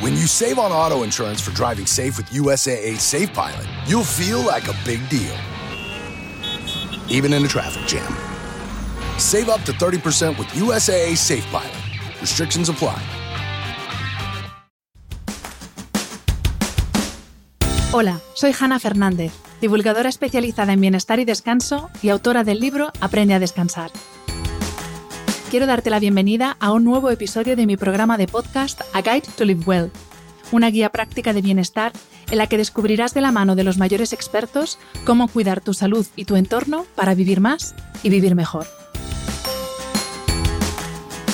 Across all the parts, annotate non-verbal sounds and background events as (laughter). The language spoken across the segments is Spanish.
When you save on auto insurance for driving safe with USAA Safe Pilot, you'll feel like a big deal. Even in a traffic jam. Save up to 30% with USAA Safe Pilot. Restrictions apply. Hola, soy Hanna Fernández, divulgadora especializada en bienestar y descanso y autora del libro Aprende a descansar. Quiero darte la bienvenida a un nuevo episodio de mi programa de podcast A Guide to Live Well, una guía práctica de bienestar en la que descubrirás de la mano de los mayores expertos cómo cuidar tu salud y tu entorno para vivir más y vivir mejor.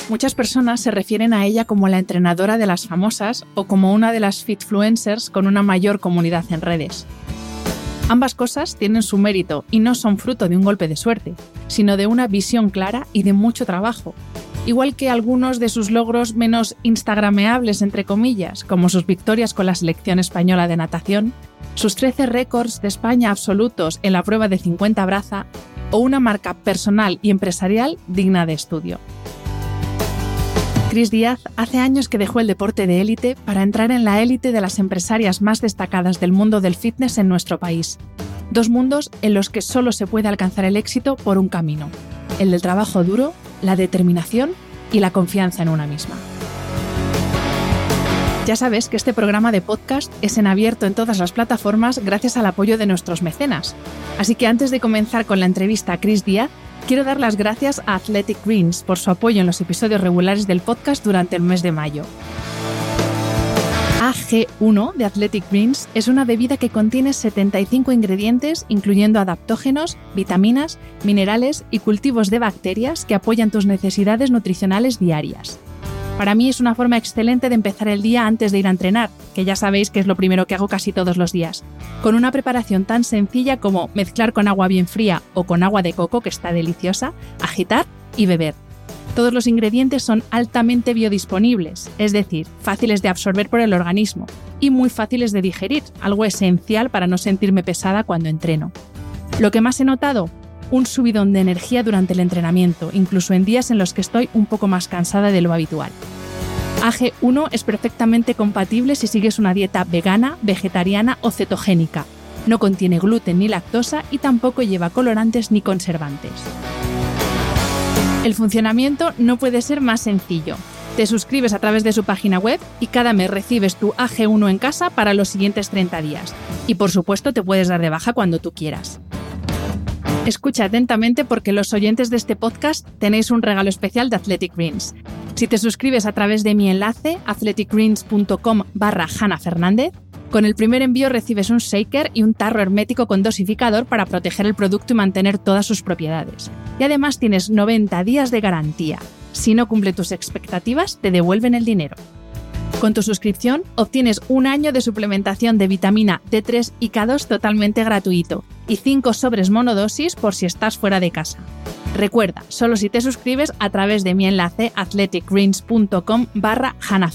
Muchas personas se refieren a ella como la entrenadora de las famosas o como una de las fitfluencers con una mayor comunidad en redes. Ambas cosas tienen su mérito y no son fruto de un golpe de suerte, sino de una visión clara y de mucho trabajo. Igual que algunos de sus logros menos instagrameables, entre comillas, como sus victorias con la selección española de natación, sus 13 récords de España absolutos en la prueba de 50 braza o una marca personal y empresarial digna de estudio. Cris Díaz hace años que dejó el deporte de élite para entrar en la élite de las empresarias más destacadas del mundo del fitness en nuestro país. Dos mundos en los que solo se puede alcanzar el éxito por un camino, el del trabajo duro, la determinación y la confianza en una misma. Ya sabes que este programa de podcast es en abierto en todas las plataformas gracias al apoyo de nuestros mecenas. Así que antes de comenzar con la entrevista a Chris Díaz, quiero dar las gracias a Athletic Greens por su apoyo en los episodios regulares del podcast durante el mes de mayo. AG1 de Athletic Greens es una bebida que contiene 75 ingredientes, incluyendo adaptógenos, vitaminas, minerales y cultivos de bacterias que apoyan tus necesidades nutricionales diarias. Para mí es una forma excelente de empezar el día antes de ir a entrenar, que ya sabéis que es lo primero que hago casi todos los días, con una preparación tan sencilla como mezclar con agua bien fría o con agua de coco, que está deliciosa, agitar y beber. Todos los ingredientes son altamente biodisponibles, es decir, fáciles de absorber por el organismo y muy fáciles de digerir, algo esencial para no sentirme pesada cuando entreno. Lo que más he notado, un subidón de energía durante el entrenamiento, incluso en días en los que estoy un poco más cansada de lo habitual. AG1 es perfectamente compatible si sigues una dieta vegana, vegetariana o cetogénica. No contiene gluten ni lactosa y tampoco lleva colorantes ni conservantes. El funcionamiento no puede ser más sencillo. Te suscribes a través de su página web y cada mes recibes tu AG1 en casa para los siguientes 30 días. Y por supuesto te puedes dar de baja cuando tú quieras. Escucha atentamente porque los oyentes de este podcast tenéis un regalo especial de Athletic Greens. Si te suscribes a través de mi enlace athleticgreens.com barra Hanna Fernández, con el primer envío recibes un shaker y un tarro hermético con dosificador para proteger el producto y mantener todas sus propiedades. Y además tienes 90 días de garantía. Si no cumple tus expectativas, te devuelven el dinero. Con tu suscripción obtienes un año de suplementación de vitamina D3 y K2 totalmente gratuito y 5 sobres monodosis por si estás fuera de casa. Recuerda, solo si te suscribes a través de mi enlace athleticgreens.com barra Hanna.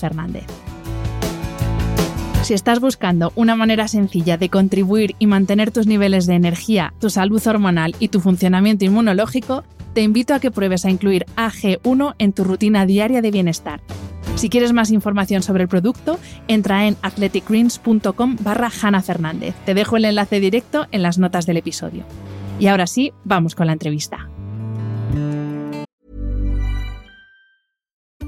Si estás buscando una manera sencilla de contribuir y mantener tus niveles de energía, tu salud hormonal y tu funcionamiento inmunológico, te invito a que pruebes a incluir AG1 en tu rutina diaria de bienestar. Si quieres más información sobre el producto, entra en athleticgreens.com barra Hanna Fernández. Te dejo el enlace directo en las notas del episodio. Y ahora sí, vamos con la entrevista.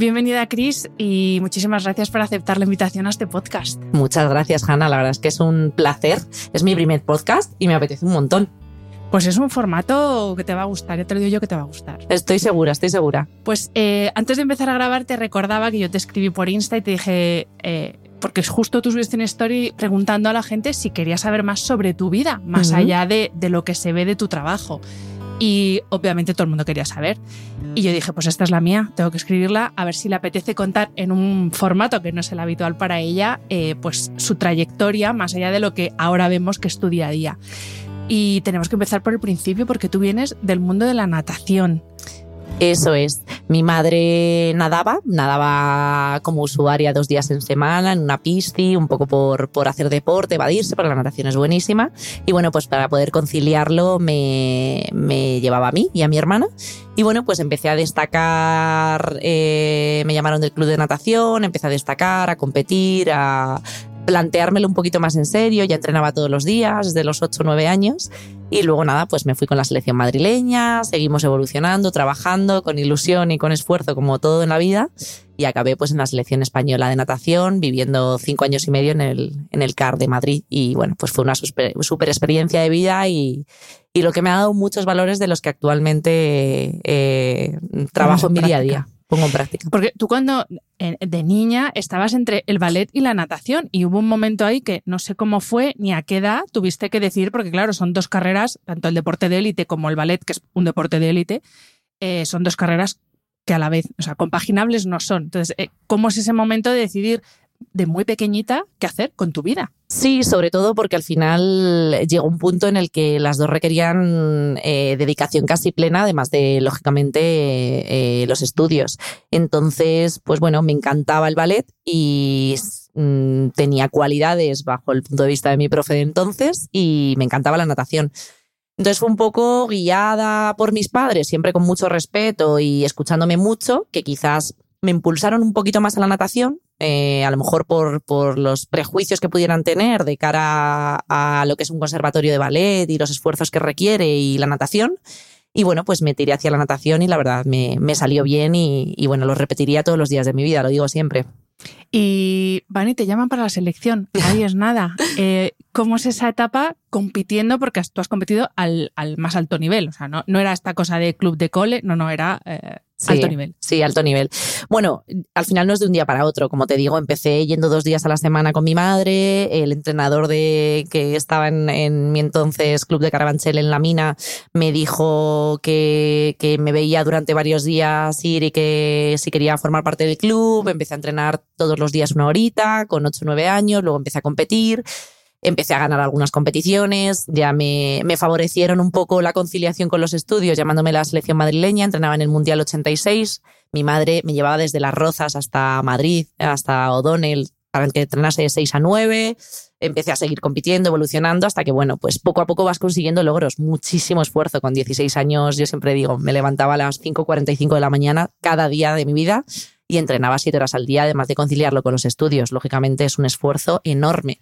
Bienvenida, Cris, y muchísimas gracias por aceptar la invitación a este podcast. Muchas gracias, Hanna. La verdad es que es un placer. Es mi primer podcast y me apetece un montón. Pues es un formato que te va a gustar, ya te lo digo yo que te va a gustar. Estoy segura, estoy segura. Pues eh, antes de empezar a grabar te recordaba que yo te escribí por Insta y te dije, eh, porque justo tú subiste una story preguntando a la gente si quería saber más sobre tu vida, más allá de, de lo que se ve de tu trabajo. Y obviamente todo el mundo quería saber. Y yo dije, pues esta es la mía, tengo que escribirla, a ver si le apetece contar en un formato que no es el habitual para ella, eh, pues su trayectoria, más allá de lo que ahora vemos que es tu día a día. Y tenemos que empezar por el principio porque tú vienes del mundo de la natación. Eso es. Mi madre nadaba, nadaba como usuaria dos días en semana en una pisci, un poco por, por hacer deporte, evadirse, porque la natación es buenísima. Y bueno, pues para poder conciliarlo me, me llevaba a mí y a mi hermana. Y bueno, pues empecé a destacar, eh, me llamaron del club de natación, empecé a destacar, a competir, a planteármelo un poquito más en serio, ya entrenaba todos los días, desde los 8 o 9 años. Y luego nada, pues me fui con la selección madrileña, seguimos evolucionando, trabajando con ilusión y con esfuerzo como todo en la vida y acabé pues en la selección española de natación viviendo cinco años y medio en el, en el CAR de Madrid y bueno, pues fue una super, experiencia de vida y, y lo que me ha dado muchos valores de los que actualmente eh, trabajo en mi día a día, pongo en práctica. Porque tú cuando de niña estabas entre el ballet y la natación y hubo un momento ahí que no sé cómo fue ni a qué edad tuviste que decir, porque claro, son dos carreras, tanto el deporte de élite como el ballet, que es un deporte de élite, eh, son dos carreras que a la vez, o sea, compaginables no son. Entonces, eh, ¿cómo es ese momento de decidir de muy pequeñita qué hacer con tu vida? Sí, sobre todo porque al final llegó un punto en el que las dos requerían eh, dedicación casi plena, además de, lógicamente, eh, los estudios. Entonces, pues bueno, me encantaba el ballet y mm, tenía cualidades bajo el punto de vista de mi profe de entonces y me encantaba la natación. Entonces fue un poco guiada por mis padres, siempre con mucho respeto y escuchándome mucho, que quizás me impulsaron un poquito más a la natación, eh, a lo mejor por, por los prejuicios que pudieran tener de cara a, a lo que es un conservatorio de ballet y los esfuerzos que requiere y la natación. Y bueno, pues me tiré hacia la natación y la verdad me, me salió bien y, y bueno, lo repetiría todos los días de mi vida, lo digo siempre. Y van y te llaman para la selección. (laughs) Ahí es nada. Eh, ¿Cómo es esa etapa compitiendo? Porque tú has competido al, al más alto nivel. O sea, no, no era esta cosa de club de cole, no, no, era eh, Sí, alto nivel. Sí, alto nivel. Bueno, al final no es de un día para otro. Como te digo, empecé yendo dos días a la semana con mi madre. El entrenador de que estaba en, en mi entonces club de Carabanchel en la mina me dijo que, que me veía durante varios días ir y que si quería formar parte del club. Empecé a entrenar todos los días una horita con 8 o 9 años. Luego empecé a competir. Empecé a ganar algunas competiciones, ya me, favorecieron un poco la conciliación con los estudios, llamándome la selección madrileña, entrenaba en el Mundial 86, mi madre me llevaba desde Las Rozas hasta Madrid, hasta O'Donnell, para que entrenase de 6 a 9, empecé a seguir compitiendo, evolucionando, hasta que, bueno, pues poco a poco vas consiguiendo logros, muchísimo esfuerzo, con 16 años, yo siempre digo, me levantaba a las 5.45 de la mañana cada día de mi vida y entrenaba 7 horas al día, además de conciliarlo con los estudios, lógicamente es un esfuerzo enorme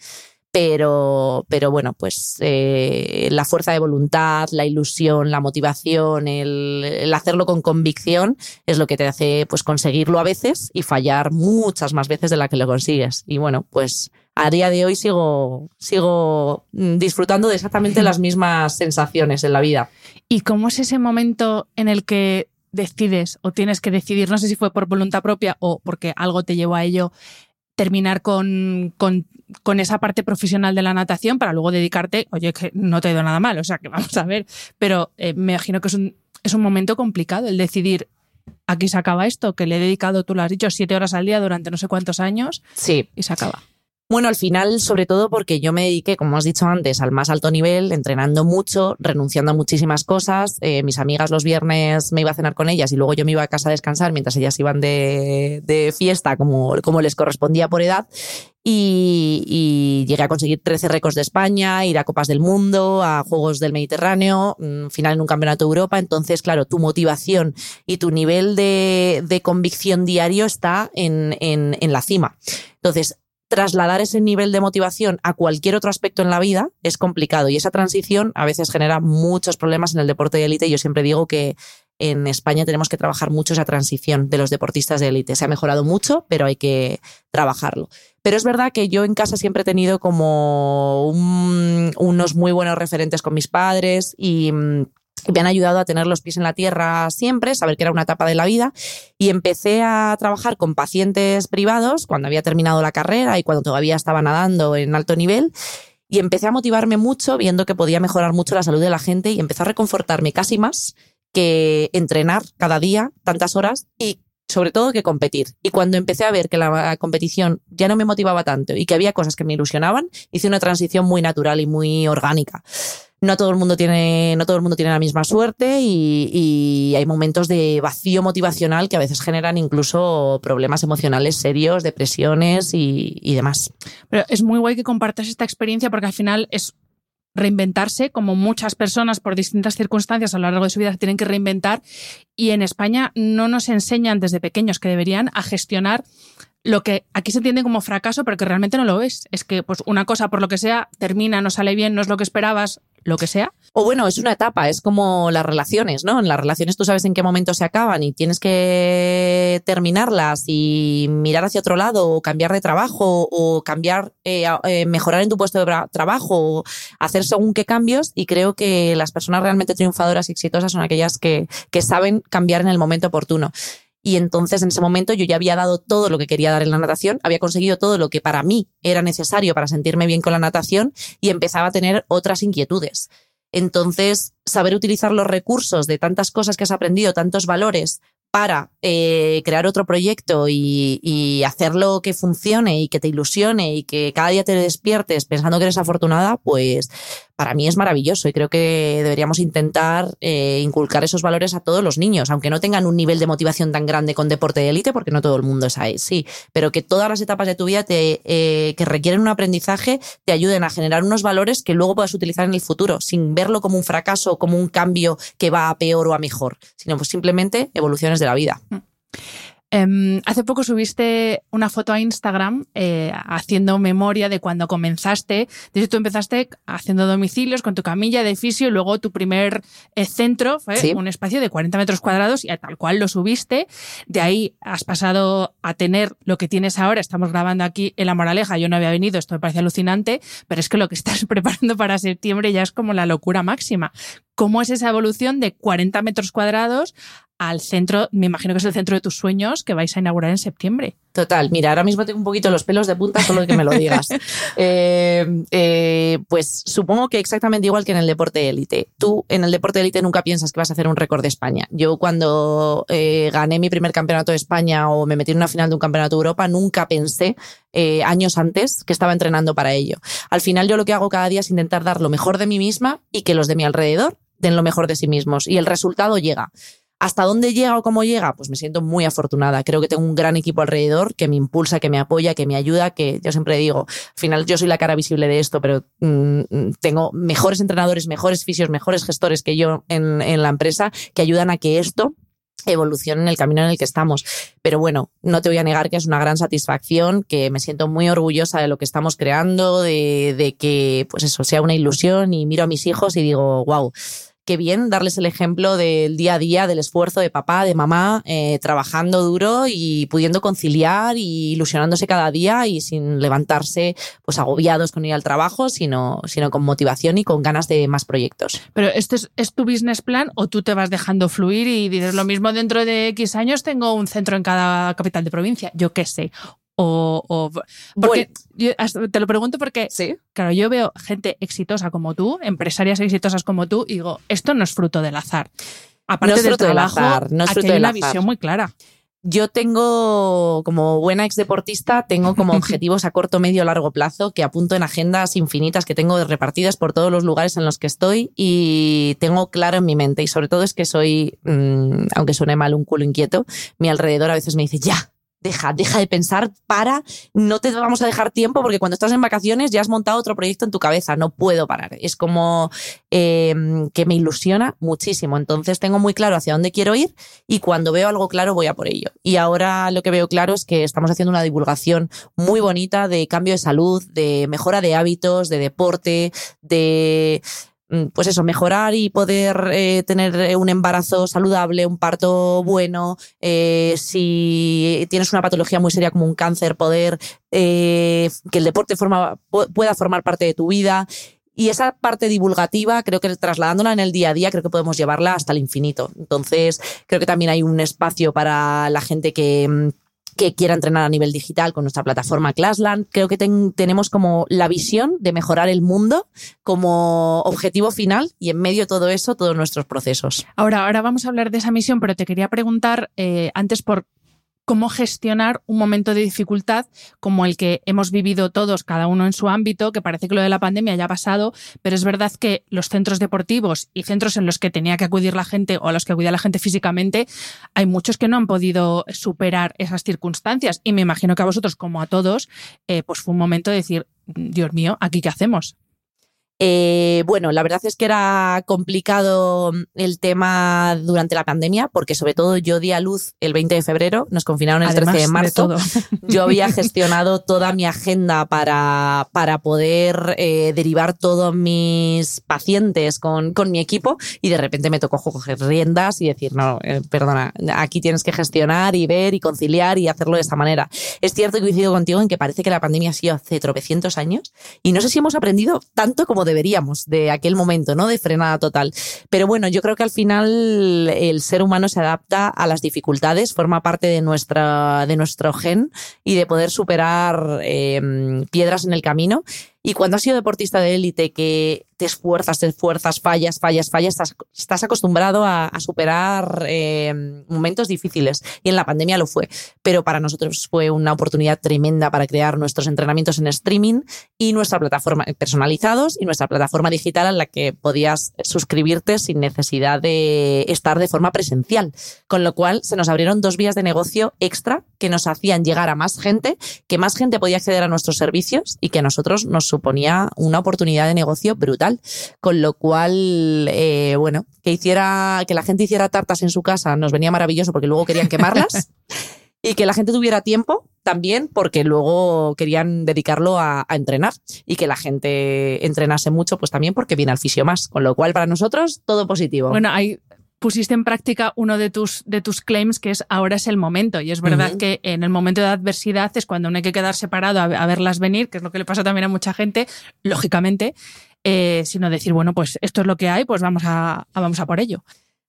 pero, pero bueno, pues eh, la fuerza de voluntad, la ilusión, la motivación, el, hacerlo con convicción es lo que te hace pues conseguirlo a veces y fallar muchas más veces de la que lo consigues. Y bueno, pues a día de hoy sigo, sigo disfrutando de exactamente las mismas sensaciones en la vida. ¿Y cómo es ese momento en el que decides o tienes que decidir, no sé si fue por voluntad propia o porque algo te llevó a ello, terminar con, con, con, esa parte profesional de la natación para luego dedicarte, oye, que no te he ido nada mal, o sea, que vamos a ver, pero eh, me imagino que es un, es un momento complicado el decidir, aquí se acaba esto, que le he dedicado, tú lo has dicho, siete horas al día durante no sé cuántos años sí. y se acaba. Bueno, al final, sobre todo porque yo me dediqué, como has dicho antes, al más alto nivel, entrenando mucho, renunciando a muchísimas cosas. Eh, mis amigas los viernes me iba a cenar con ellas y luego yo me iba a casa a descansar mientras ellas iban de, fiesta, como, les correspondía por edad. Y, llegué a conseguir 13 récords de España, ir a Copas del Mundo, a Juegos del Mediterráneo, final en un campeonato de Europa. Entonces, claro, tu motivación y tu nivel de, convicción diario está en, en la cima. Entonces, trasladar ese nivel de motivación a cualquier otro aspecto en la vida es complicado y esa transición a veces genera muchos problemas en el deporte de élite. Yo siempre digo que en España tenemos que trabajar mucho esa transición de los deportistas de élite. Se ha mejorado mucho, pero hay que trabajarlo. Pero es verdad que yo en casa siempre he tenido como unos muy buenos referentes con mis padres y me han ayudado a tener los pies en la tierra siempre, saber que era una etapa de la vida. Y empecé a trabajar con pacientes privados cuando había terminado la carrera y cuando todavía estaba nadando en alto nivel. Y empecé a motivarme mucho viendo que podía mejorar mucho la salud de la gente y empecé a reconfortarme casi más que entrenar cada día tantas horas y sobre todo que competir. Y cuando empecé a ver que la competición ya no me motivaba tanto y que había cosas que me ilusionaban, hice una transición muy natural y muy orgánica. No todo el mundo tiene, no todo el mundo tiene la misma suerte y, hay momentos de vacío motivacional que a veces generan incluso problemas emocionales serios, depresiones y, demás. Pero es muy guay que compartas esta experiencia porque al final es reinventarse, como muchas personas por distintas circunstancias a lo largo de su vida tienen que reinventar. Y en España no nos enseñan desde pequeños que deberían a gestionar lo que aquí se entiende como fracaso, pero que realmente no lo es. Es que pues una cosa, por lo que sea, termina, no sale bien, no es lo que esperabas, lo que sea. O bueno, es una etapa, es como las relaciones, ¿no? En las relaciones tú sabes en qué momento se acaban y tienes que terminarlas y mirar hacia otro lado o cambiar de trabajo o cambiar, eh, eh, mejorar en tu puesto de trabajo o hacer según qué cambios y creo que las personas realmente triunfadoras y exitosas son aquellas que, que saben cambiar en el momento oportuno. Y entonces en ese momento yo ya había dado todo lo que quería dar en la natación, había conseguido todo lo que para mí era necesario para sentirme bien con la natación y empezaba a tener otras inquietudes. Entonces, saber utilizar los recursos de tantas cosas que has aprendido, tantos valores, para eh, crear otro proyecto y, y, hacerlo que funcione y que te ilusione y que cada día te despiertes pensando que eres afortunada, pues para mí es maravilloso y creo que deberíamos intentar eh, inculcar esos valores a todos los niños, aunque no tengan un nivel de motivación tan grande con deporte de élite, porque no todo el mundo es ahí, sí, pero que todas las etapas de tu vida te, eh, que requieren un aprendizaje te ayuden a generar unos valores que luego puedas utilizar en el futuro, sin verlo como un fracaso como un cambio que va a peor o a mejor, sino pues simplemente evoluciones de la vida. Mm. Em, hace poco subiste una foto a Instagram eh, haciendo memoria de cuando comenzaste. Desde tú empezaste haciendo domicilios con tu camilla de fisio y luego tu primer eh, centro fue un espacio de 40 metros cuadrados y tal cual lo subiste. De ahí has pasado a tener lo que tienes ahora. Estamos grabando aquí en La Moraleja. Yo no había venido, esto me parece alucinante, pero es que lo que estás (laughs) preparando para septiembre ya es como la locura máxima. ¿Cómo es esa evolución de 40 metros cuadrados al centro, me imagino que es el centro de tus sueños que vais a inaugurar en septiembre. Total, mira, ahora mismo tengo un poquito los pelos de punta solo de que me lo digas. (laughs) Eh, eh, pues supongo que exactamente igual que en el deporte élite. Tú en el deporte élite nunca piensas que vas a hacer un récord de España. Yo cuando eh, gané mi primer campeonato de España o me metí en una final de un campeonato de Europa, nunca pensé años antes que estaba entrenando para ello. Al final yo lo que hago cada día es intentar dar lo mejor de mí misma y que los de mi alrededor den lo mejor de sí mismos y el resultado llega. ¿Hasta dónde llega o cómo llega? Pues me siento muy afortunada. Creo que tengo un gran equipo alrededor que me impulsa, que me apoya, que me ayuda, que yo siempre digo, al final yo soy la cara visible de esto, pero mm, tengo mejores entrenadores, mejores fisios, mejores gestores que yo en, la empresa que ayudan a que esto evolucione en el camino en el que estamos. Pero bueno, no te voy a negar que es una gran satisfacción, que me siento muy orgullosa de lo que estamos creando, de, de que pues eso sea una ilusión y miro a mis hijos y digo, wow, qué bien darles el ejemplo del día a día, del esfuerzo de papá, de mamá, eh, trabajando duro y pudiendo conciliar y ilusionándose cada día y sin levantarse pues agobiados con ir al trabajo, sino, sino con motivación y con ganas de más proyectos. Pero ¿este es, es tu business plan o tú te vas dejando fluir y dices lo mismo dentro de X años tengo un centro en cada capital de provincia? Yo qué sé. O, porque te lo pregunto porque, ¿Sí? claro, yo veo gente exitosa como tú, empresarias exitosas como tú, y digo, esto no es fruto del azar. Aparte no es del fruto trabajo, del azar, no es fruto aquí hay una azar. visión muy clara. Yo tengo, como buena ex deportista, tengo como (laughs) objetivos a corto, medio, largo plazo que apunto en agendas infinitas que tengo repartidas por todos los lugares en los que estoy y tengo claro en mi mente. Y sobre todo es que soy, mmm, aunque suene mal, un culo inquieto. Mi alrededor a veces me dice, ya, deja, deja de pensar, para, no te vamos a dejar tiempo porque cuando estás en vacaciones ya has montado otro proyecto en tu cabeza, no puedo parar. Es como eh, que me ilusiona muchísimo. Entonces tengo muy claro hacia dónde quiero ir y cuando veo algo claro voy a por ello. Y ahora lo que veo claro es que estamos haciendo una divulgación muy bonita de cambio de salud, de mejora de hábitos, de deporte, de pues eso, mejorar y poder eh, tener un embarazo saludable, un parto bueno, eh, si tienes una patología muy seria como un cáncer, poder eh, que el deporte pueda formar parte de tu vida. Y esa parte divulgativa, creo que trasladándola en el día a día, creo que podemos llevarla hasta el infinito. Entonces, creo que también hay un espacio para la gente que mm, que quiera entrenar a nivel digital con nuestra plataforma Classland. Creo que tenemos como la visión de mejorar el mundo como objetivo final y en medio de todo eso todos nuestros procesos. Ahora, ahora vamos a hablar de esa misión, pero te quería preguntar eh, antes por cómo gestionar un momento de dificultad como el que hemos vivido todos, cada uno en su ámbito, que parece que lo de la pandemia ya ha pasado, pero es verdad que los centros deportivos y centros en los que tenía que acudir la gente o a los que acudía la gente físicamente, hay muchos que no han podido superar esas circunstancias. Y me imagino que a vosotros, como a todos, eh, pues fue un momento de decir, Dios mío, ¿aquí qué hacemos? Eh, bueno, la verdad es que era complicado el tema durante la pandemia, porque sobre todo yo di a luz el 20 de febrero, nos confinaron el 13 de marzo. (laughs) yo había gestionado toda mi agenda para, para poder eh, derivar todos mis pacientes con, con, mi equipo y de repente me tocó coger riendas y decir, no, eh, perdona, aquí tienes que gestionar y ver y conciliar y hacerlo de esta manera. Es cierto que coincido contigo en que parece que la pandemia ha sido hace tropecientos años y no sé si hemos aprendido tanto como deberíamos de aquel momento, ¿no? De frenada total. Pero bueno, yo creo que al final el ser humano se adapta a las dificultades, forma parte de, nuestra, de nuestro gen y de poder superar eh, piedras en el camino. Y cuando has sido deportista de élite, que te esfuerzas, te esfuerzas, fallas, fallas, fallas, estás, acostumbrado a, superar eh, momentos difíciles. Y en la pandemia lo fue. Pero para nosotros fue una oportunidad tremenda para crear nuestros entrenamientos en streaming y nuestra plataforma personalizados y nuestra plataforma digital en la que podías suscribirte sin necesidad de estar de forma presencial. Con lo cual se nos abrieron dos vías de negocio extra que nos hacían llegar a más gente, que más gente podía acceder a nuestros servicios y que nosotros nos suponía una oportunidad de negocio brutal. Con lo cual, eh, bueno, que hiciera, que la gente hiciera tartas en su casa nos venía maravilloso porque luego querían quemarlas. (laughs) y que la gente tuviera tiempo también porque luego querían dedicarlo a, a, entrenar y que la gente entrenase mucho pues también porque viene al fisio más, con lo cual para nosotros todo positivo. Bueno, hay pusiste en práctica uno de tus, de tus claims, que es ahora es el momento. Y es verdad que en el momento de adversidad es cuando no hay que quedar separado a, verlas venir, que es lo que le pasa también a mucha gente, lógicamente, eh, sino decir, bueno, pues esto es lo que hay, pues vamos a, vamos a por ello.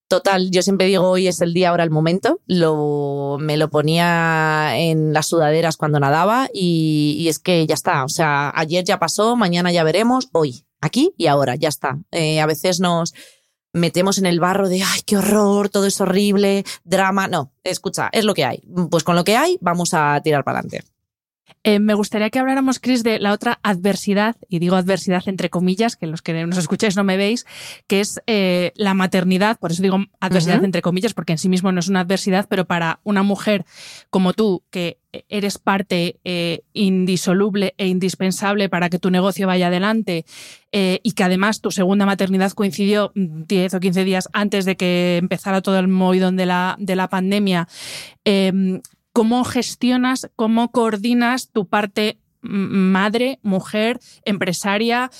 Total, yo siempre digo hoy es el día, ahora el momento. Lo, me lo ponía en las sudaderas cuando nadaba y, es que ya está. O sea, ayer ya pasó, mañana ya veremos, hoy, aquí y ahora, ya está. Eh, a veces nos, metemos en el barro de, ay, qué horror, todo es horrible, drama. No, escucha, es lo que hay. Pues con lo que hay, vamos a tirar para adelante. Eh, me gustaría que habláramos, Chris, de la otra adversidad, y digo adversidad entre comillas, que los que nos escucháis no me veis, que es eh, la maternidad, por eso digo adversidad entre comillas, porque en sí mismo no es una adversidad, pero para una mujer como tú, que eres parte eh, indisoluble e indispensable para que tu negocio vaya adelante y que además tu segunda maternidad coincidió 10 o 15 días antes de que empezara todo el movidón de la, de la pandemia, cómo gestionas, cómo coordinas tu parte madre, mujer, empresaria,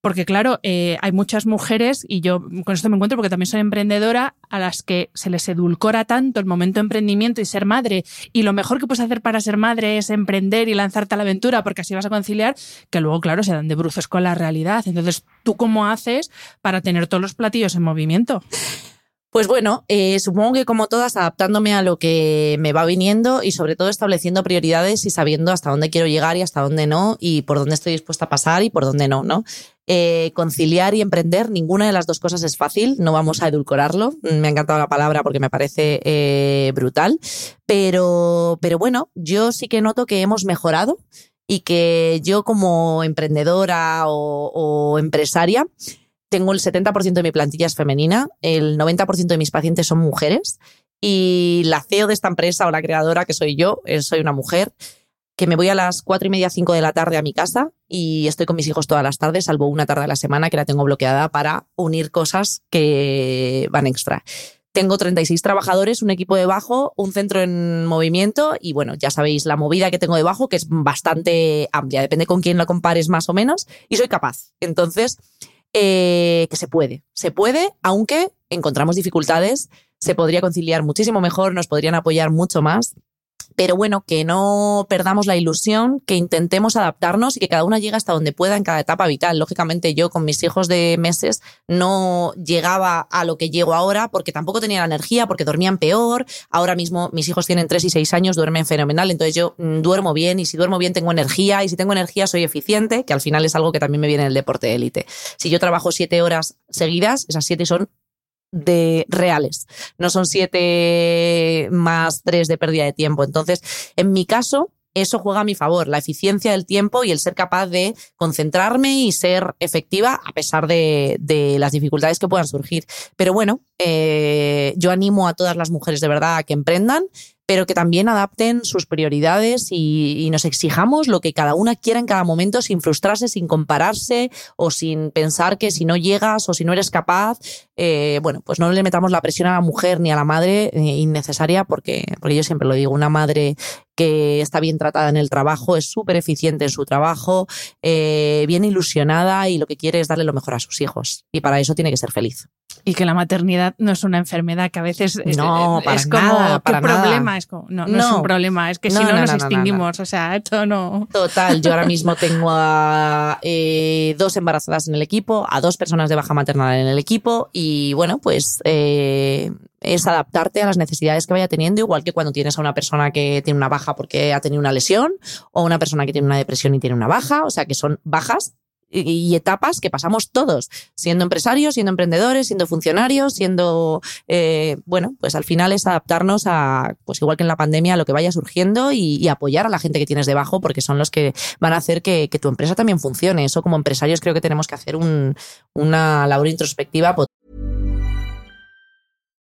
porque claro, eh, hay muchas mujeres, y yo con esto me encuentro porque también soy emprendedora, a las que se les edulcora tanto el momento de emprendimiento y ser madre, y lo mejor que puedes hacer para ser madre es emprender y lanzarte a la aventura, porque así vas a conciliar, que luego, claro, se dan de bruces con la realidad. Entonces, ¿tú cómo haces para tener todos los platillos en movimiento? Pues bueno, eh, supongo que como todas, adaptándome a lo que me va viniendo y sobre todo estableciendo prioridades y sabiendo hasta dónde quiero llegar y hasta dónde no y por dónde estoy dispuesta a pasar y por dónde no, ¿no? Eh, conciliar y emprender, ninguna de las dos cosas es fácil, no vamos a edulcorarlo. Me ha encantado la palabra porque me parece eh, brutal, pero, pero bueno, yo sí que noto que hemos mejorado y que yo como emprendedora o, o empresaria, tengo el 70% de mi plantilla es femenina, el 90% de mis pacientes son mujeres y la CEO de esta empresa o la creadora que soy yo, eh, soy una mujer que me voy a las cuatro y media, cinco de la tarde a mi casa y estoy con mis hijos todas las tardes, salvo una tarde a la semana que la tengo bloqueada para unir cosas que van extra. Tengo 36 trabajadores, un equipo debajo, un centro en movimiento y bueno, ya sabéis la movida que tengo debajo, que es bastante amplia, depende con quién lo compares más o menos, y soy capaz. Entonces, eh, que se puede, se puede, aunque encontramos dificultades, se podría conciliar muchísimo mejor, nos podrían apoyar mucho más pero bueno, que no perdamos la ilusión, que intentemos adaptarnos y que cada una llegue hasta donde pueda en cada etapa vital. Lógicamente yo con mis hijos de meses no llegaba a lo que llego ahora porque tampoco tenía la energía, porque dormían peor. Ahora mismo mis hijos tienen 3 y 6 años, duermen fenomenal, entonces yo mm, duermo bien y si duermo bien tengo energía y si tengo energía soy eficiente, que al final es algo que también me viene en el deporte de élite. Si yo trabajo 7 horas seguidas, esas 7 son de reales. No son siete más tres de pérdida de tiempo. Entonces, en mi caso, eso juega a mi favor, la eficiencia del tiempo y el ser capaz de concentrarme y ser efectiva a pesar de, las dificultades que puedan surgir. Pero bueno, eh, yo animo a todas las mujeres de verdad a que emprendan pero que también adapten sus prioridades y, nos exijamos lo que cada una quiera en cada momento sin frustrarse, sin compararse o sin pensar que si no llegas o si no eres capaz, eh, bueno, pues no le metamos la presión a la mujer ni a la madre eh, innecesaria porque, porque yo siempre lo digo, una madre que está bien tratada en el trabajo, es súper eficiente en su trabajo, eh, bien ilusionada y lo que quiere es darle lo mejor a sus hijos. Y para eso tiene que ser feliz. Y que la maternidad no es una enfermedad que a veces no, es, como, ¿qué problema? Es como, no, no, es un problema, es que si no, nos extinguimos, o sea, esto no. Total, yo ahora mismo tengo a eh, dos embarazadas en el equipo, a dos personas de baja maternal en el equipo y bueno, pues eh, es adaptarte a las necesidades que vaya teniendo, igual que cuando tienes a una persona que tiene una baja porque ha tenido una lesión o una persona que tiene una depresión y tiene una baja, o sea que son bajas y etapas que pasamos todos, siendo empresarios, siendo emprendedores, siendo funcionarios, siendo, eh, bueno, pues al final es adaptarnos a, pues igual que en la pandemia, a lo que vaya surgiendo y, apoyar a la gente que tienes debajo, porque son los que van a hacer que, tu empresa también funcione. Eso como empresarios creo que tenemos que hacer un, una labor introspectiva.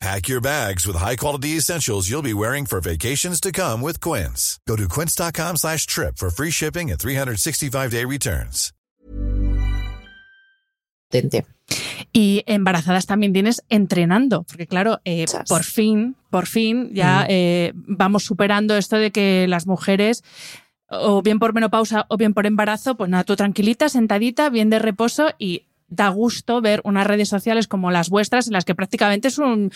Pack your bags with high-quality essentials you'll be wearing for vacations to come with Quince. Go to quince.com slash trip for free shipping and 365-day returns. Y embarazadas también tienes entrenando, porque claro, eh, por fin, por fin ya mm. eh, vamos superando esto de que las mujeres o bien por menopausa o bien por embarazo, pues nada, tú tranquilita, sentadita, bien de reposo y da gusto ver unas redes sociales como las vuestras en las que prácticamente es un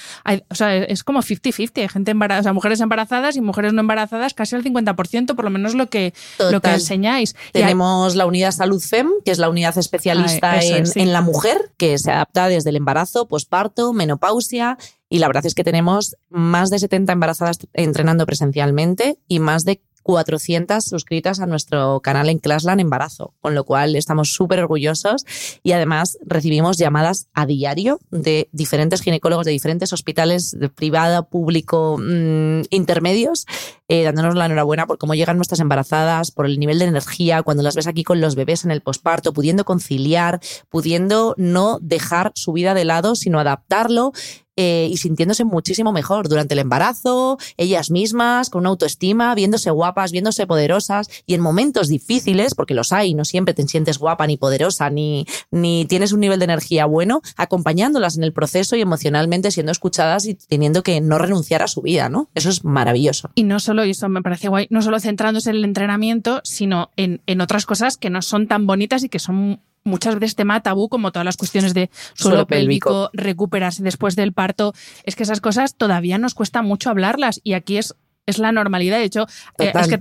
o sea, es como 50-50, hay gente embarazada, o sea, mujeres embarazadas y mujeres no embarazadas casi al 50%, por lo menos lo que, lo que enseñáis. Tenemos la unidad Salud FEM, que es la unidad especialista en, en la mujer, que se adapta desde el embarazo, posparto, menopausia y la verdad es que tenemos más de 70 embarazadas entrenando presencialmente y más de 400 suscritas a nuestro canal en Classland Embarazo, con lo cual estamos súper orgullosos y además recibimos llamadas a diario de diferentes ginecólogos de diferentes hospitales de privado, público, mm, intermedios, eh, dándonos la enhorabuena por cómo llegan nuestras embarazadas, por el nivel de energía, cuando las ves aquí con los bebés en el posparto, pudiendo conciliar, pudiendo no dejar su vida de lado, sino adaptarlo eh, y sintiéndose muchísimo mejor durante el embarazo, ellas mismas, con una autoestima, viéndose guapas, viéndose poderosas y en momentos difíciles, porque los hay, no siempre te sientes guapa ni poderosa, ni, ni tienes un nivel de energía bueno, acompañándolas en el proceso y emocionalmente siendo escuchadas y teniendo que no renunciar a su vida, ¿no? Eso es maravilloso. Y no solo, y eso me parece guay, no solo centrándose en el entrenamiento, sino en, en otras cosas que no son tan bonitas y que son muchas veces tema tabú, como todas las cuestiones de suelo, pélvico, recuperarse después del parto. Es que esas cosas todavía nos cuesta mucho hablarlas y aquí es es la normalidad. De hecho, eh, es que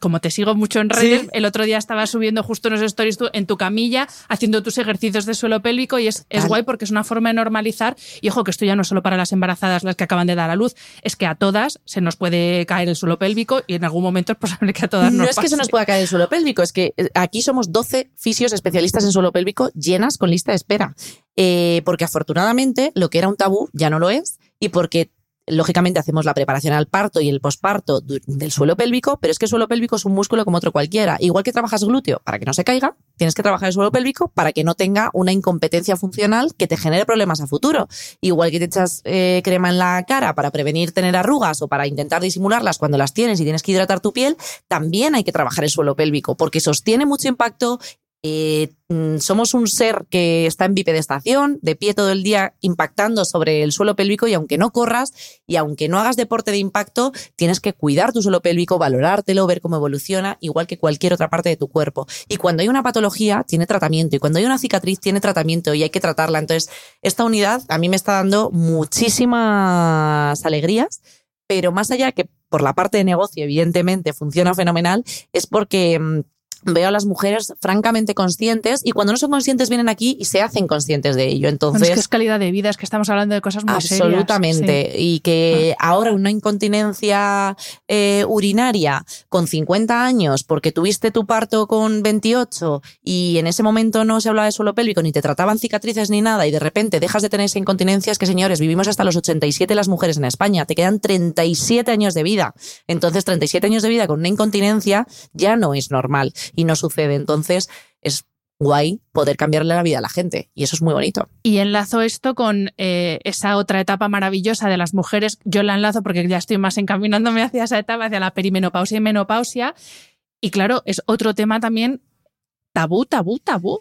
como te sigo mucho en redes, el otro día estaba subiendo justo unos stories tú, en tu camilla, haciendo tus ejercicios de suelo pélvico y es, es guay porque es una forma de normalizar. Y ojo, que esto ya no es solo para las embarazadas, las que acaban de dar a luz, es que a todas se nos puede caer el suelo pélvico y en algún momento es posible que a todas nos No es que se nos pueda caer el suelo pélvico, es que eh, aquí somos 12 fisios especialistas en suelo pélvico llenas con lista de espera. Eh, porque afortunadamente lo que era un tabú ya no lo es y porque Lógicamente hacemos la preparación al parto y el posparto del suelo pélvico, pero es que el suelo pélvico es un músculo como otro cualquiera. Igual que trabajas glúteo para que no se caiga, tienes que trabajar el suelo pélvico para que no tenga una incompetencia funcional que te genere problemas a futuro. Igual que te echas eh, crema en la cara para prevenir tener arrugas o para intentar disimularlas cuando las tienes y tienes que hidratar tu piel, también hay que trabajar el suelo pélvico porque sostiene mucho impacto eh, mm, somos un ser que está en bipedestación, de pie todo el día impactando sobre el suelo pélvico y aunque no corras y aunque no hagas deporte de impacto, tienes que cuidar tu suelo pélvico, valorártelo, ver cómo evoluciona, igual que cualquier otra parte de tu cuerpo. Y cuando hay una patología, tiene tratamiento y cuando hay una cicatriz, tiene tratamiento y hay que tratarla. Entonces, esta unidad a mí me está dando muchísimas alegrías, pero más allá que por la parte de negocio, evidentemente, funciona fenomenal, es porque mm, veo a las mujeres francamente conscientes y cuando no son conscientes vienen aquí y se hacen conscientes de ello. Entonces, es que es calidad de vida, es que estamos hablando de cosas muy absolutamente. Y que ah. ahora una incontinencia eh, urinaria con 50 años porque tuviste tu parto con 28 y en ese momento no se hablaba de suelo pélvico ni te trataban cicatrices ni nada y de repente dejas de tener esa incontinencia, es que señores, vivimos hasta los 87 las mujeres en España, te quedan 37 años de vida. Entonces, 37 años de vida con una incontinencia ya no es normal y no sucede. Entonces es guay poder cambiarle la vida a la gente y eso es muy bonito. Y enlazo esto con eh, esa otra etapa maravillosa de las mujeres. Yo la enlazo porque ya estoy más encaminándome hacia esa etapa, hacia la perimenopausia y menopausia. Y claro, es otro tema también tabú, tabú, tabú.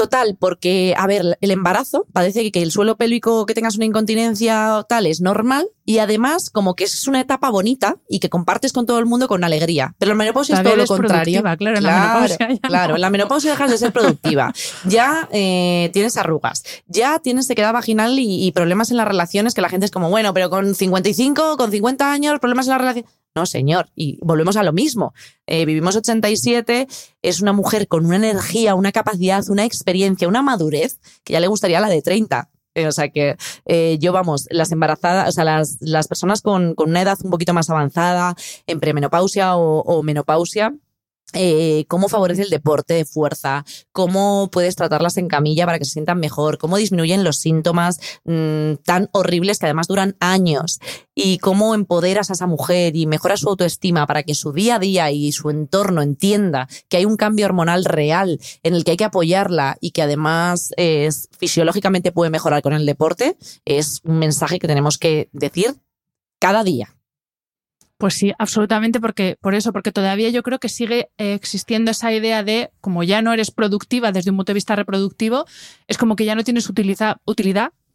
Total, porque, a ver, el embarazo parece que el suelo pélvico que tengas una incontinencia o tal es normal y además como que es una etapa bonita y que compartes con todo el mundo con alegría. Pero la menopausia es todo lo contrario. Claro, en la menopausia claro, en la menopausia dejas de ser productiva. ya eh, tienes arrugas, ya tienes sequedad vaginal y, y problemas en las relaciones que la gente es como, bueno, pero con 55, con 50 años, problemas en la relación no, señor. Y volvemos a lo mismo. Eh, vivimos 87, es una mujer con una energía, una capacidad, una experiencia, una madurez que ya le gustaría la de 30. Eh, o sea que eh, yo, vamos, las embarazadas, o sea, las, las personas con, con, una edad un poquito más avanzada, en premenopausia o, o menopausia, eh, cómo favorece el deporte de fuerza, cómo puedes tratarlas en camilla para que se sientan mejor, cómo disminuyen los síntomas mmm, tan horribles que además duran años y cómo empoderas a esa mujer y mejoras su autoestima para que su día a día y su entorno entienda que hay un cambio hormonal real en el que hay que apoyarla y que además es, fisiológicamente puede mejorar con el deporte, es un mensaje que tenemos que decir cada día. Pues sí, absolutamente, porque por eso, porque todavía yo creo que sigue eh, existiendo esa idea de, como ya no eres productiva desde un punto de vista reproductivo, es como que ya no tienes utilidad,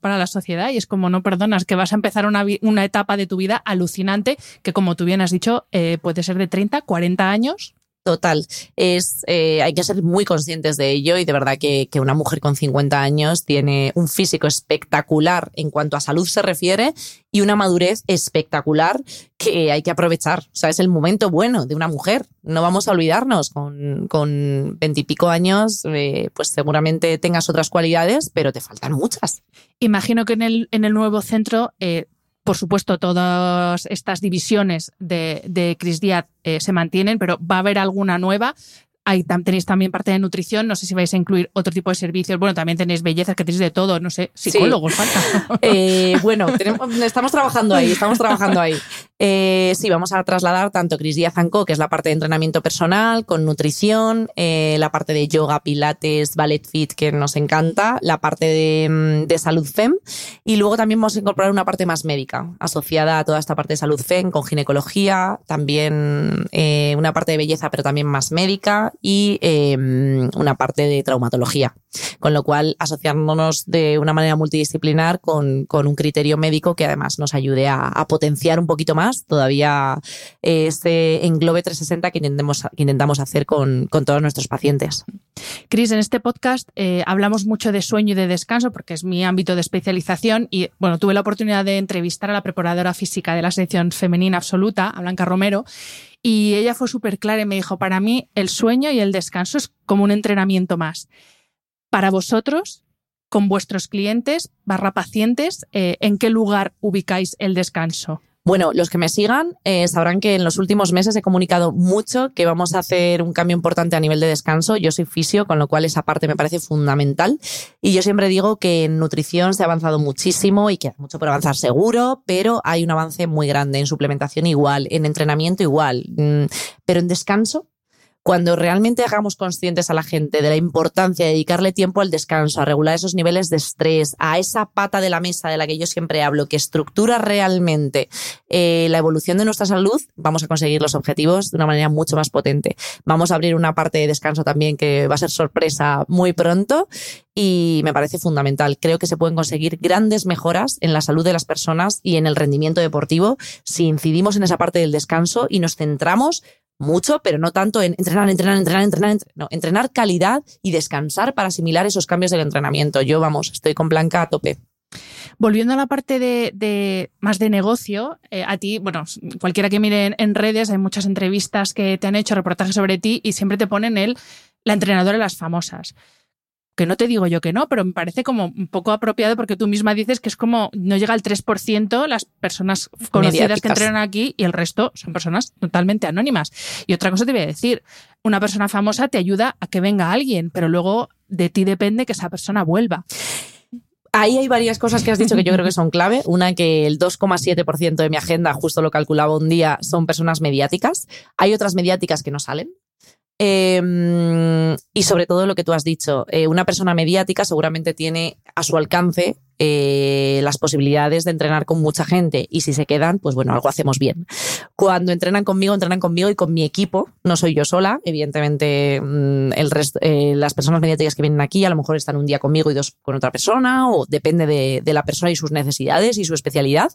para la sociedad y es como no perdonas que vas a empezar una, una etapa de tu vida alucinante que como tú bien has dicho eh, puede ser de 30, 40 años Total, es, eh, hay que ser muy conscientes de ello y de verdad que, que, una mujer con 50 años tiene un físico espectacular en cuanto a salud se refiere y una madurez espectacular que hay que aprovechar. O sea, es el momento bueno de una mujer. No vamos a olvidarnos. Con, con 20 y pico años, eh, pues seguramente tengas otras cualidades, pero te faltan muchas. Imagino que en el, en el nuevo centro eh, por supuesto, todas estas divisiones de, de Cris Díaz eh, se mantienen, pero va a haber alguna nueva. Ahí tenéis también parte de nutrición, no sé si vais a incluir otro tipo de servicios. Bueno, también tenéis belleza, que tenéis de todo, no sé, psicólogos sí. falta. (laughs) Eh, bueno, tenemos, estamos trabajando ahí, estamos trabajando ahí. Eh, sí, vamos a trasladar tanto Cris Díaz Anco, que es la parte de entrenamiento personal, con nutrición, eh, la parte de yoga, pilates, ballet fit, que nos encanta, la parte de, mm, de, salud FEM, y luego también vamos a incorporar una parte más médica, asociada a toda esta parte de salud FEM, con ginecología, también una parte de belleza, pero también más médica, y eh, una parte de traumatología. Con lo cual, asociándonos de una manera multidisciplinar con, con un criterio médico que además nos ayude a, potenciar un poquito más todavía este englobe 360 que intentamos, que intentamos hacer con, con todos nuestros pacientes. Cris, en este podcast eh, hablamos mucho de sueño y de descanso porque es mi ámbito de especialización y bueno, tuve la oportunidad de entrevistar a la preparadora física de la selección femenina absoluta, a Blanca Romero, y ella fue súper clara y me dijo, para mí el sueño y el descanso es como un entrenamiento más. Para vosotros, con vuestros clientes barra pacientes, eh, ¿en qué lugar ubicáis el descanso? Bueno, los que me sigan eh, sabrán que en los últimos meses he comunicado mucho que vamos a hacer un cambio importante a nivel de descanso. Yo soy fisio, con lo cual esa parte me parece fundamental. Y yo siempre digo que en nutrición se ha avanzado muchísimo y que hay mucho por avanzar seguro, pero hay un avance muy grande en suplementación igual, en entrenamiento igual. Mm, pero en descanso cuando realmente hagamos conscientes a la gente de la importancia de dedicarle tiempo al descanso, a regular esos niveles de estrés, a esa pata de la mesa de la que yo siempre hablo, que estructura realmente eh, la evolución de nuestra salud, vamos a conseguir los objetivos de una manera mucho más potente. Vamos a abrir una parte de descanso también que va a ser sorpresa muy pronto y me parece fundamental. Creo que se pueden conseguir grandes mejoras en la salud de las personas y en el rendimiento deportivo si incidimos en esa parte del descanso y nos centramos mucho, pero no tanto en entrenar, entrenar, entrenar, entrenar, no, entrenar calidad y descansar para asimilar esos cambios del entrenamiento. Yo, vamos, estoy con Blanca a tope. Volviendo a la parte de, más de negocio, eh, a ti, bueno, cualquiera que mire en, redes, hay muchas entrevistas que te han hecho, reportajes sobre ti y siempre te ponen el la entrenadora de las famosas que no te digo yo que no, pero me parece como un poco apropiado porque tú misma dices que es como no llega al 3% las personas conocidas que entrenan aquí y el resto son personas totalmente anónimas. Y otra cosa te voy a decir, una persona famosa te ayuda a que venga alguien, pero luego de ti depende que esa persona vuelva. Ahí hay varias cosas que has dicho que yo creo que son clave. (laughs) Una, que el 2,7% de mi agenda, justo lo calculaba un día, son personas mediáticas. Hay otras mediáticas que no salen. Em, y sobre todo lo que tú has dicho, eh, una persona mediática seguramente tiene a su alcance eh, las posibilidades de entrenar con mucha gente y si se quedan, pues bueno, algo hacemos bien. Cuando entrenan conmigo, entrenan conmigo y con mi equipo, no soy yo sola, evidentemente mm, el eh, las personas mediáticas que vienen aquí a lo mejor están un día conmigo y dos con otra persona o depende de la persona y sus necesidades y su especialidad.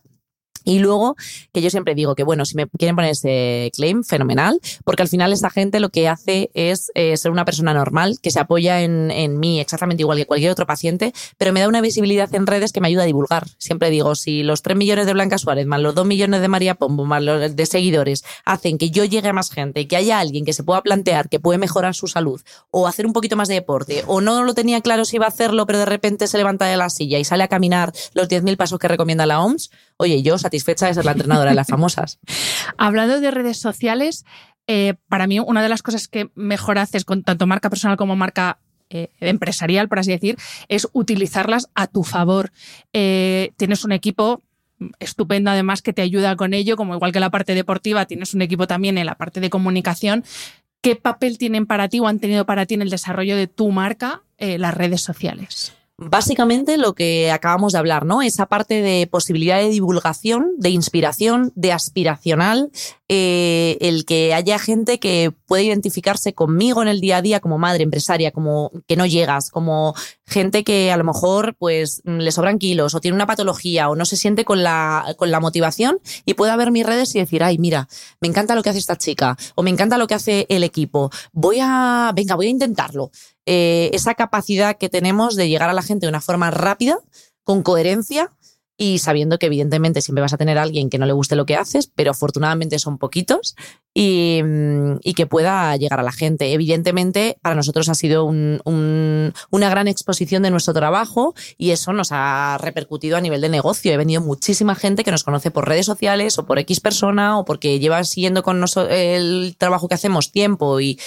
Y luego, que yo siempre digo que, bueno, si me quieren poner ese claim, fenomenal, porque al final esta gente lo que hace es eh, ser una persona normal, que se apoya en, en, mí exactamente igual que cualquier otro paciente, pero me da una visibilidad en redes que me ayuda a divulgar. Siempre digo, si los 3 millones de Blanca Suárez, más los 2 millones de María Pombo, más los de seguidores, hacen que yo llegue a más gente, que haya alguien que se pueda plantear que puede mejorar su salud, o hacer un poquito más de deporte, o no lo tenía claro si iba a hacerlo, pero de repente se levanta de la silla y sale a caminar los 10.000 pasos que recomienda la OMS, oye, yo satisfecha de ser la entrenadora de las famosas. (laughs) Hablando de redes sociales, eh, para mí una de las cosas que mejor haces con tanto marca personal como marca eh, empresarial, por así decir, es utilizarlas a tu favor. Eh, tienes un equipo estupendo además que te ayuda con ello, como igual que la parte deportiva, tienes un equipo también en la parte de comunicación. ¿Qué papel tienen para ti o han tenido para ti en el desarrollo de tu marca las redes sociales? Básicamente lo que acabamos de hablar, ¿no? Esa parte de posibilidad de divulgación, de inspiración, de aspiracional, eh, el que haya gente que puede identificarse conmigo en el día a día como madre empresaria, como que no llegas, como gente que a lo mejor pues le sobran kilos o tiene una patología o no se siente con la, con la motivación y pueda ver mis redes y decir, ay, mira, me encanta lo que hace esta chica o me encanta lo que hace el equipo. Voy a, venga, voy a intentarlo. Eh, esa capacidad que tenemos de llegar a la gente de una forma rápida, con coherencia y sabiendo que evidentemente siempre vas a tener a alguien que no le guste lo que haces, pero afortunadamente son poquitos y, mm, que pueda llegar a la gente. Evidentemente para nosotros ha sido una gran exposición de nuestro trabajo y eso nos ha repercutido a nivel de negocio. He venido muchísima gente que nos conoce por redes sociales o por X persona o porque lleva siguiendo con nosotros el trabajo que hacemos tiempo y,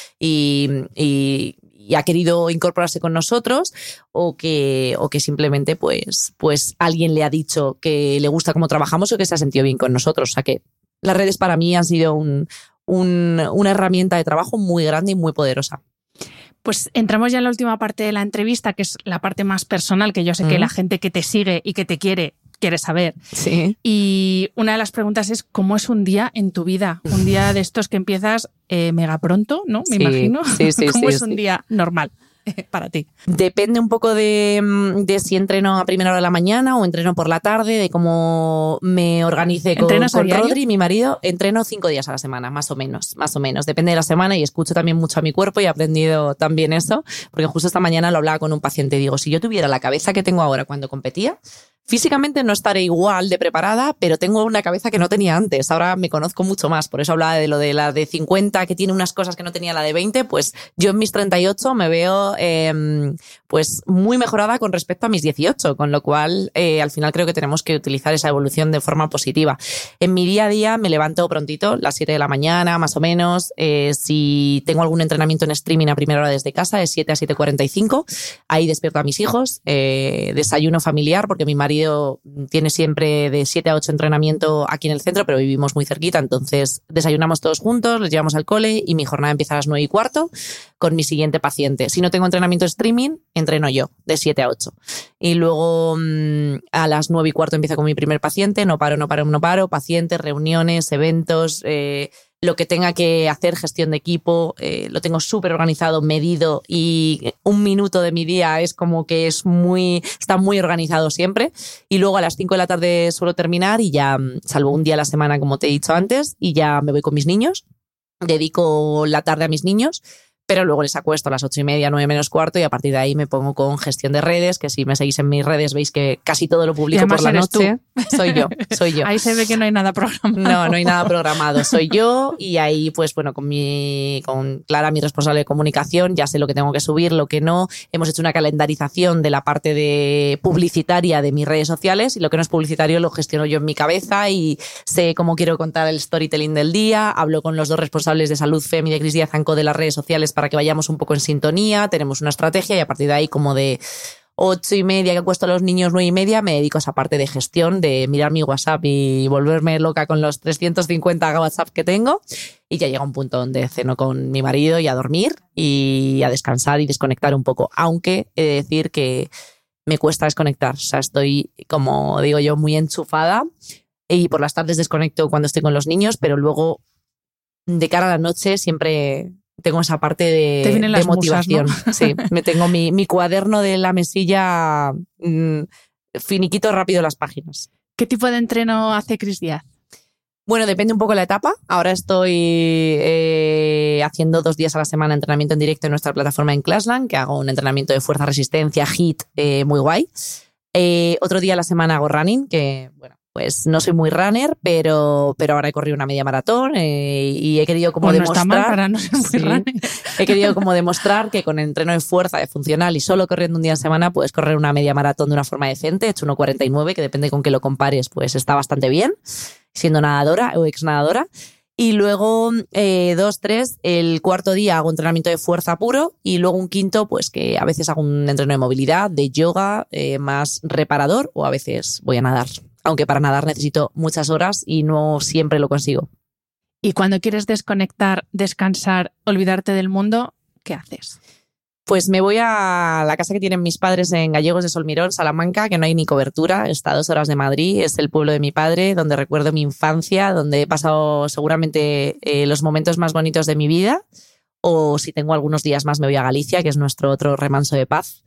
ha querido incorporarse con nosotros o que, o que simplemente pues, pues alguien le ha dicho que le gusta cómo trabajamos o que se ha sentido bien con nosotros. O sea que las redes para mí han sido un, una herramienta de trabajo muy grande y muy poderosa. Pues entramos ya en la última parte de la entrevista, que es la parte más personal, que yo sé que la gente que te sigue y que te quiere quiere saber. Sí. Y una de las preguntas es, ¿cómo es un día en tu vida? Un día de estos que empiezas eh, mega pronto, ¿no? Me imagino. Sí, sí, (laughs) ¿Cómo es un día normal? (laughs) para ti? Depende un poco de, mm, de, si entreno a primera hora de la mañana o entreno por la tarde, de cómo me organice con, con Rodri, mi marido. Entreno cinco días a la semana, más o menos, más o menos. Depende de la semana y escucho también mucho a mi cuerpo y he aprendido también eso, porque justo esta mañana lo hablaba con un paciente y digo, si yo tuviera la cabeza que tengo ahora cuando competía, Físicamente no estaré igual de preparada, pero tengo una cabeza que no tenía antes. Ahora me conozco mucho más. Por eso hablaba de lo de la de 50, que tiene unas cosas que no tenía la de 20. Pues yo en mis 38 me veo em, pues muy mejorada con respecto a mis 18, con lo cual eh, al final creo que tenemos que utilizar esa evolución de forma positiva. En mi día a día me levanto prontito, las 7 de la mañana más o menos. Eh, si tengo algún entrenamiento en streaming a primera hora desde casa, es 7 a 7.45. Ahí despierto a mis hijos, eh, desayuno familiar, porque mi marido tiene siempre de 7 a 8 entrenamiento aquí en el centro, pero vivimos muy cerquita, entonces desayunamos todos juntos, les llevamos al cole y mi jornada empieza a las 9 y cuarto con mi siguiente paciente. Si no tengo entrenamiento streaming, entreno yo, de 7 a 8. Y luego mm, a las 9 y cuarto empiezo con mi primer paciente, no paro, no paro, no paro, pacientes, reuniones, eventos, eh, lo que tenga que hacer, gestión de equipo, eh, lo tengo súper organizado, medido y un minuto de mi día es como que es muy, está muy organizado siempre. Y luego a las 5 de la tarde suelo terminar y ya, mm, salvo un día a la semana, como te he dicho antes, y ya me voy con mis niños. Dedico la tarde a mis niños pero luego les acuesto a las ocho y media, nueve menos cuarto y a partir de ahí me pongo con gestión de redes, que si me seguís en mis redes veis que casi todo lo publico por la noche. Soy yo, soy yo. Ahí se ve que no hay nada programado. No, no hay nada programado, soy yo y ahí pues bueno, con mi con Clara, mi responsable de comunicación, ya sé lo que tengo que subir, lo que no. Hemos hecho una calendarización de la parte de publicitaria de mis redes sociales y lo que no es publicitario lo gestiono yo en mi cabeza y sé cómo quiero contar el storytelling del día, hablo con los dos responsables de salud FEM y de Cris Díaz de las redes sociales para que vayamos un poco en sintonía, tenemos una estrategia y a partir de ahí como de ocho y media que he puesto a los niños nueve y media, me dedico a esa parte de gestión, de mirar mi WhatsApp y volverme loca con los 350 WhatsApp que tengo. Y ya llega un punto donde ceno con mi marido y a dormir y a descansar y desconectar un poco. Aunque he de decir que me cuesta desconectar. O sea, estoy, como digo yo, muy enchufada y por las tardes desconecto cuando estoy con los niños, pero luego de cara a la noche siempre tengo esa parte de, motivación. (laughs) Sí, me tengo mi, cuaderno de la mesilla mm, finiquito rápido las páginas. ¿Qué tipo de entreno hace Cris Díaz? Bueno, depende un poco de la etapa. Ahora estoy eh, haciendo dos días a la semana entrenamiento en directo en nuestra plataforma en Classland, que hago un entrenamiento de fuerza, resistencia, HIT, eh, muy guay. Eh, otro día a la semana hago running, que bueno, pues no soy muy runner, pero, pero ahora he corrido una media maratón eh, y he querido como demostrar. para no ser muy He querido como demostrar que con entreno de fuerza, de funcional y solo corriendo un día a semana puedes correr una media maratón de una forma decente. He hecho 1.49, que depende con qué lo compares, pues está bastante bien, siendo nadadora o ex nadadora. Y luego, eh, dos, tres, el cuarto día hago entrenamiento de fuerza puro y luego un quinto, pues que a veces hago un entreno de movilidad, de yoga, eh, más reparador o a veces voy a nadar aunque para nadar necesito muchas horas y no siempre lo consigo. Y cuando quieres desconectar, descansar, olvidarte del mundo, ¿qué haces? Pues me voy a la casa que tienen mis padres en Gallegos de Solmirón, Salamanca, que no hay ni cobertura, está a dos horas de Madrid, es el pueblo de mi padre, donde recuerdo mi infancia, donde he pasado seguramente eh, los momentos más bonitos de mi vida o si tengo algunos días más me voy a Galicia, que es nuestro otro remanso de paz.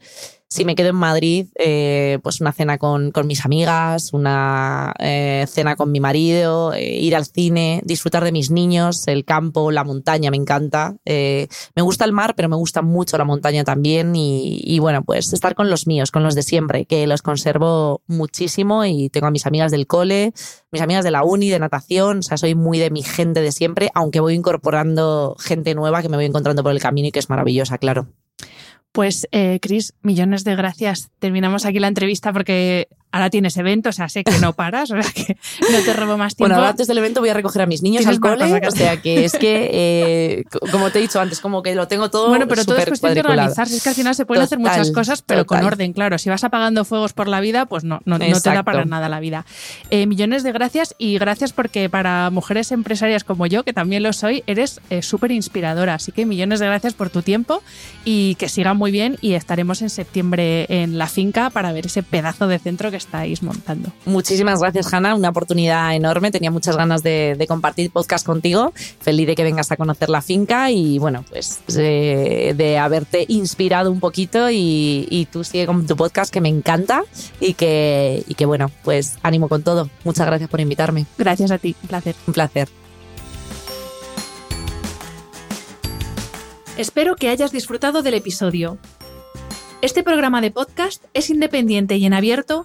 Si me quedo en Madrid, eh, pues una cena con, mis amigas, una eh, cena con mi marido, eh, ir al cine, disfrutar de mis niños, el campo, la montaña, me encanta. me gusta el mar, pero me gusta mucho la montaña también y, y, bueno, pues estar con los míos, con los de siempre, que los conservo muchísimo y tengo a mis amigas del cole, mis amigas de la uni, de natación, o sea, soy muy de mi gente de siempre, aunque voy incorporando gente nueva que me voy encontrando por el camino y que es maravillosa, claro. Pues, eh, Cris, millones de gracias. Terminamos aquí la entrevista porque ahora tienes evento, o sea, sé que no (laughs) paras, o sea, que no te robo más tiempo. Bueno, antes del evento voy a recoger a mis niños al cole, o sea, que es que, eh, como te he dicho antes, como que lo tengo todo Bueno, pero todo es cuestión de organizarse, es que al final se pueden hacer muchas cosas, pero con orden, claro. Si vas apagando fuegos por la vida, pues no, no, te da para nada la vida. Eh, millones de gracias y gracias porque para mujeres empresarias como yo, que también lo soy, eres eh, súper inspiradora, así que millones de gracias por tu tiempo y que siga muy bien y estaremos en septiembre en la finca para ver ese pedazo de centro que estáis montando. Muchísimas gracias, Hanna. Una oportunidad enorme. Tenía muchas ganas de, compartir podcast contigo. Feliz de que vengas a conocer la finca y, bueno, pues de, haberte inspirado un poquito y, tú sigue con tu podcast que me encanta y que, y que, bueno, pues ánimo con todo. Muchas gracias por invitarme. Gracias a ti. Un placer. Un placer. Espero que hayas disfrutado del episodio. Este programa de podcast es independiente y en abierto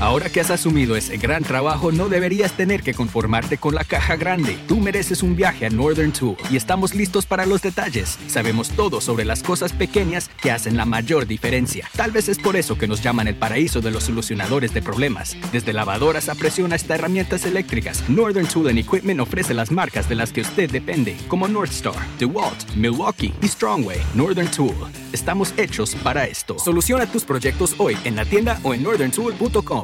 Ahora que has asumido ese gran trabajo, no deberías tener que conformarte con la caja grande. Tú mereces un viaje a Northern Tool y estamos listos para los detalles. Sabemos todo sobre las cosas pequeñas que hacen la mayor diferencia. Tal vez es por eso que nos llaman el paraíso de los solucionadores de problemas. Desde lavadoras a presión hasta herramientas eléctricas, Northern Tool and Equipment ofrece las marcas de las que usted depende, como Northstar, DeWalt, Milwaukee y Strongway. Northern Tool. Estamos hechos para esto. Soluciona tus proyectos hoy en la tienda o en northerntool.com.